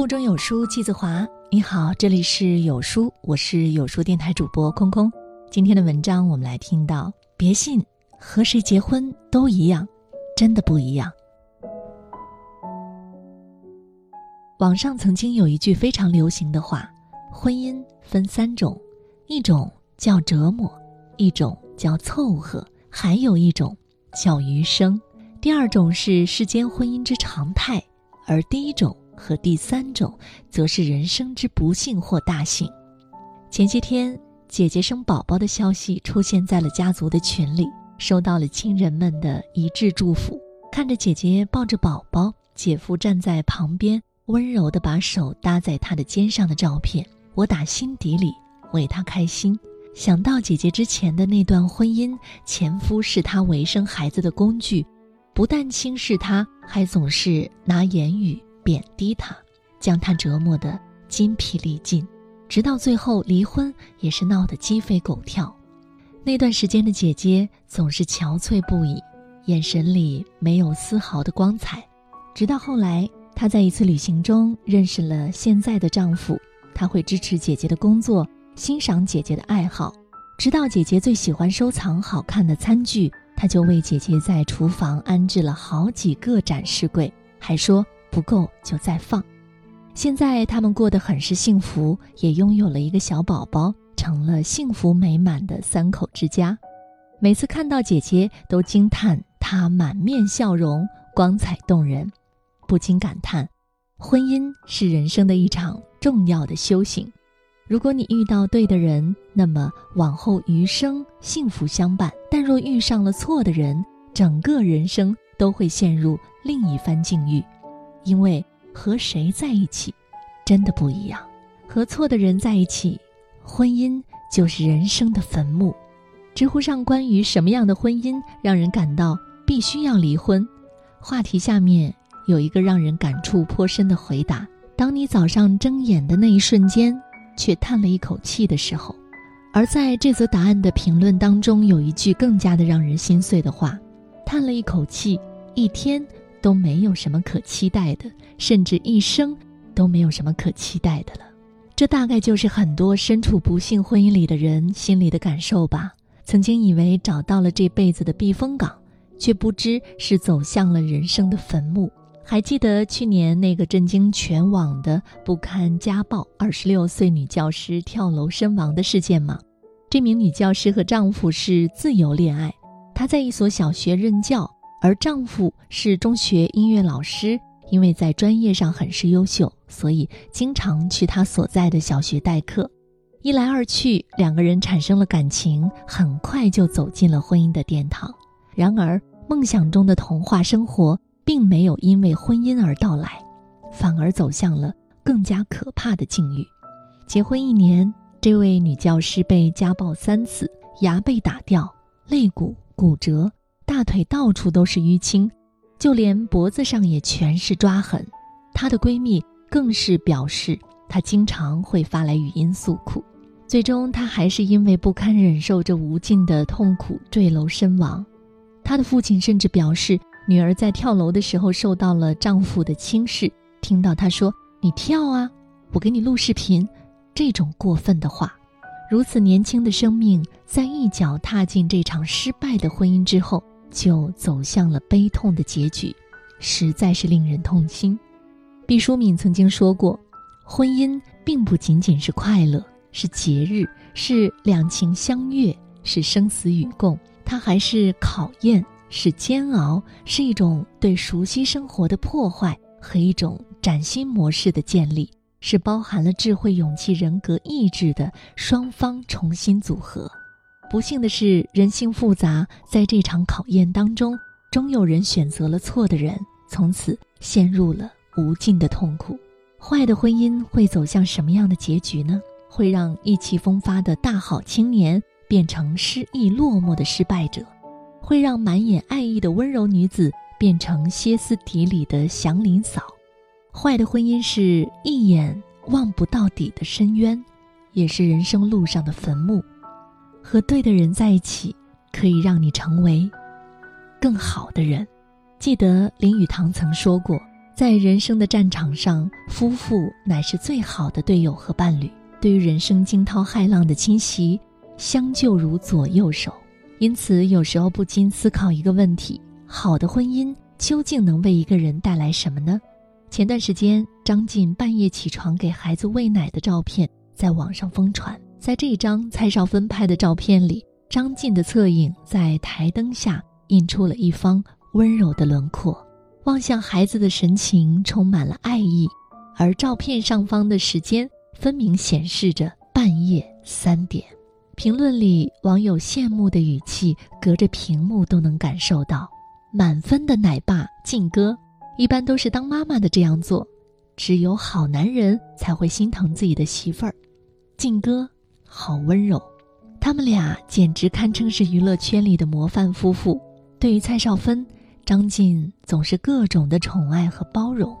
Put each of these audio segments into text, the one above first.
腹中有书气自华。你好，这里是有书，我是有书电台主播空空。今天的文章我们来听到：别信和谁结婚都一样，真的不一样。网上曾经有一句非常流行的话：婚姻分三种，一种叫折磨，一种叫凑合，还有一种叫余生。第二种是世间婚姻之常态，而第一种。和第三种，则是人生之不幸或大幸。前些天，姐姐生宝宝的消息出现在了家族的群里，收到了亲人们的一致祝福。看着姐姐抱着宝宝，姐夫站在旁边，温柔地把手搭在她的肩上的照片，我打心底里为她开心。想到姐姐之前的那段婚姻，前夫是她为生孩子的工具，不但轻视她，还总是拿言语。贬低他，将他折磨得筋疲力尽，直到最后离婚也是闹得鸡飞狗跳。那段时间的姐姐总是憔悴不已，眼神里没有丝毫的光彩。直到后来，她在一次旅行中认识了现在的丈夫，他会支持姐姐的工作，欣赏姐姐的爱好。直到姐姐最喜欢收藏好看的餐具，他就为姐姐在厨房安置了好几个展示柜，还说。不够就再放。现在他们过得很是幸福，也拥有了一个小宝宝，成了幸福美满的三口之家。每次看到姐姐，都惊叹她满面笑容，光彩动人，不禁感叹：婚姻是人生的一场重要的修行。如果你遇到对的人，那么往后余生幸福相伴；但若遇上了错的人，整个人生都会陷入另一番境遇。因为和谁在一起，真的不一样。和错的人在一起，婚姻就是人生的坟墓。知乎上关于什么样的婚姻让人感到必须要离婚，话题下面有一个让人感触颇深的回答：当你早上睁眼的那一瞬间，却叹了一口气的时候。而在这则答案的评论当中，有一句更加的让人心碎的话：叹了一口气，一天。都没有什么可期待的，甚至一生都没有什么可期待的了。这大概就是很多身处不幸婚姻里的人心里的感受吧。曾经以为找到了这辈子的避风港，却不知是走向了人生的坟墓。还记得去年那个震惊全网的不堪家暴，二十六岁女教师跳楼身亡的事件吗？这名女教师和丈夫是自由恋爱，她在一所小学任教。而丈夫是中学音乐老师，因为在专业上很是优秀，所以经常去他所在的小学代课。一来二去，两个人产生了感情，很快就走进了婚姻的殿堂。然而，梦想中的童话生活并没有因为婚姻而到来，反而走向了更加可怕的境遇。结婚一年，这位女教师被家暴三次，牙被打掉，肋骨骨折。大腿到处都是淤青，就连脖子上也全是抓痕。她的闺蜜更是表示，她经常会发来语音诉苦。最终，她还是因为不堪忍受这无尽的痛苦坠楼身亡。她的父亲甚至表示，女儿在跳楼的时候受到了丈夫的轻视。听到她说：“你跳啊，我给你录视频。”这种过分的话，如此年轻的生命，在一脚踏进这场失败的婚姻之后。就走向了悲痛的结局，实在是令人痛心。毕淑敏曾经说过：“婚姻并不仅仅是快乐，是节日，是两情相悦，是生死与共，它还是考验，是煎熬，是一种对熟悉生活的破坏和一种崭新模式的建立，是包含了智慧、勇气、人格、意志的双方重新组合。”不幸的是，人性复杂，在这场考验当中，终有人选择了错的人，从此陷入了无尽的痛苦。坏的婚姻会走向什么样的结局呢？会让意气风发的大好青年变成失意落寞的失败者，会让满眼爱意的温柔女子变成歇斯底里的祥林嫂。坏的婚姻是一眼望不到底的深渊，也是人生路上的坟墓。和对的人在一起，可以让你成为更好的人。记得林语堂曾说过：“在人生的战场上，夫妇乃是最好的队友和伴侣。对于人生惊涛骇浪的侵袭，相救如左右手。因此，有时候不禁思考一个问题：好的婚姻究竟能为一个人带来什么呢？前段时间，张晋半夜起床给孩子喂奶的照片在网上疯传。在这张蔡少芬拍的照片里，张晋的侧影在台灯下映出了一方温柔的轮廓，望向孩子的神情充满了爱意。而照片上方的时间分明显示着半夜三点。评论里网友羡慕的语气，隔着屏幕都能感受到。满分的奶爸晋哥，一般都是当妈妈的这样做，只有好男人才会心疼自己的媳妇儿。晋哥好温柔，他们俩简直堪称是娱乐圈里的模范夫妇。对于蔡少芬，张晋总是各种的宠爱和包容。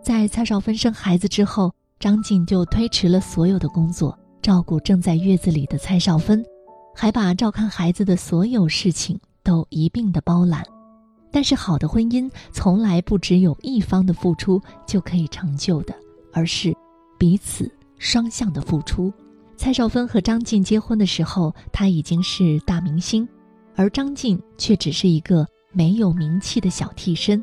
在蔡少芬生孩子之后，张晋就推迟了所有的工作。照顾正在月子里的蔡少芬，还把照看孩子的所有事情都一并的包揽。但是，好的婚姻从来不只有一方的付出就可以成就的，而是彼此双向的付出。蔡少芬和张晋结婚的时候，他已经是大明星，而张晋却只是一个没有名气的小替身。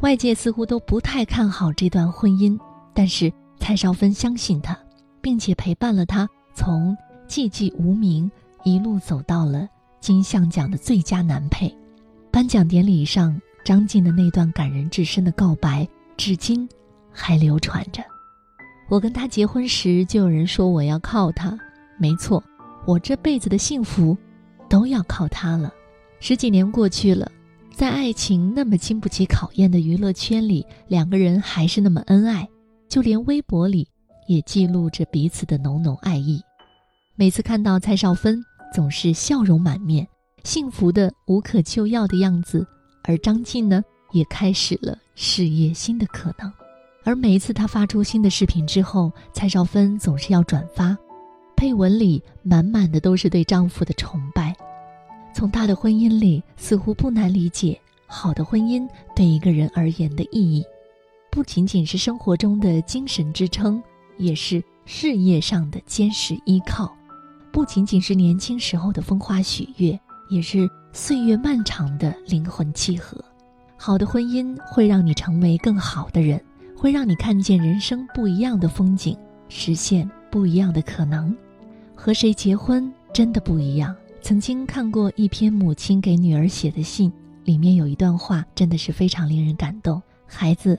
外界似乎都不太看好这段婚姻，但是蔡少芬相信他。并且陪伴了他从寂寂无名一路走到了金像奖的最佳男配。颁奖典礼上，张晋的那段感人至深的告白，至今还流传着。我跟他结婚时，就有人说我要靠他。没错，我这辈子的幸福都要靠他了。十几年过去了，在爱情那么经不起考验的娱乐圈里，两个人还是那么恩爱，就连微博里。也记录着彼此的浓浓爱意。每次看到蔡少芬，总是笑容满面、幸福的无可救药的样子；而张晋呢，也开始了事业新的可能。而每一次他发出新的视频之后，蔡少芬总是要转发，配文里满满的都是对丈夫的崇拜。从她的婚姻里，似乎不难理解，好的婚姻对一个人而言的意义，不仅仅是生活中的精神支撑。也是事业上的坚实依靠，不仅仅是年轻时候的风花雪月，也是岁月漫长的灵魂契合。好的婚姻会让你成为更好的人，会让你看见人生不一样的风景，实现不一样的可能。和谁结婚真的不一样。曾经看过一篇母亲给女儿写的信，里面有一段话真的是非常令人感动。孩子，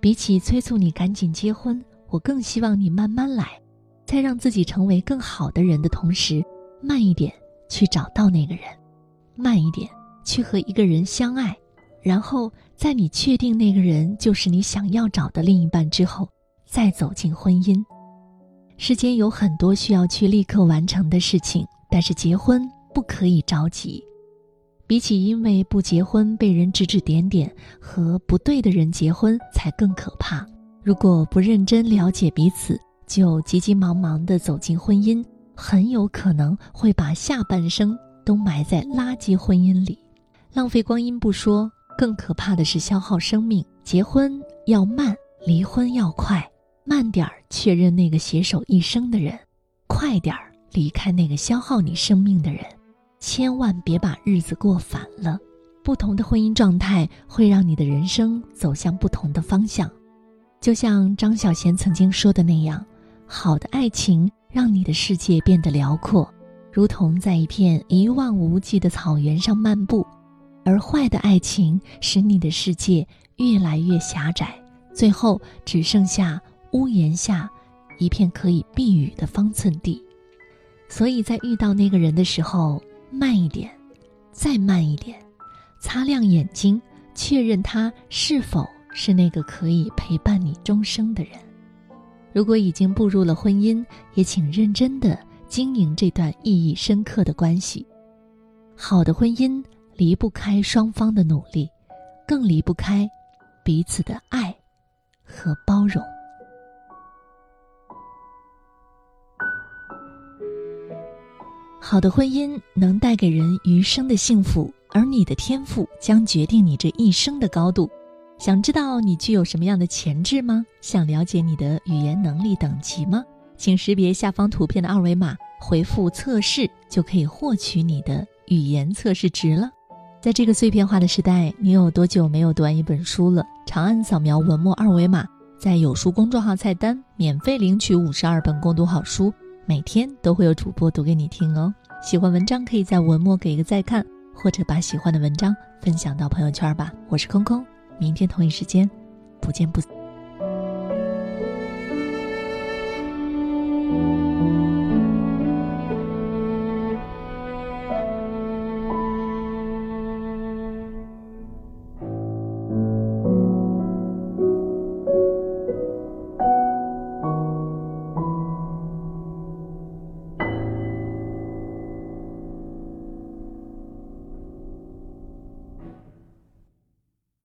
比起催促你赶紧结婚。我更希望你慢慢来，在让自己成为更好的人的同时，慢一点去找到那个人，慢一点去和一个人相爱，然后在你确定那个人就是你想要找的另一半之后，再走进婚姻。世间有很多需要去立刻完成的事情，但是结婚不可以着急。比起因为不结婚被人指指点点，和不对的人结婚才更可怕。如果不认真了解彼此，就急急忙忙地走进婚姻，很有可能会把下半生都埋在垃圾婚姻里，浪费光阴不说，更可怕的是消耗生命。结婚要慢，离婚要快，慢点儿确认那个携手一生的人，快点儿离开那个消耗你生命的人，千万别把日子过反了。不同的婚姻状态会让你的人生走向不同的方向。就像张小娴曾经说的那样，好的爱情让你的世界变得辽阔，如同在一片一望无际的草原上漫步；而坏的爱情使你的世界越来越狭窄，最后只剩下屋檐下一片可以避雨的方寸地。所以在遇到那个人的时候，慢一点，再慢一点，擦亮眼睛，确认他是否。是那个可以陪伴你终生的人。如果已经步入了婚姻，也请认真的经营这段意义深刻的关系。好的婚姻离不开双方的努力，更离不开彼此的爱和包容。好的婚姻能带给人余生的幸福，而你的天赋将决定你这一生的高度。想知道你具有什么样的潜质吗？想了解你的语言能力等级吗？请识别下方图片的二维码，回复“测试”就可以获取你的语言测试值了。在这个碎片化的时代，你有多久没有读完一本书了？长按扫描文末二维码，在有书公众号菜单免费领取五十二本共读好书，每天都会有主播读给你听哦。喜欢文章可以在文末给一个再看，或者把喜欢的文章分享到朋友圈吧。我是空空。明天同一时间，不见不散。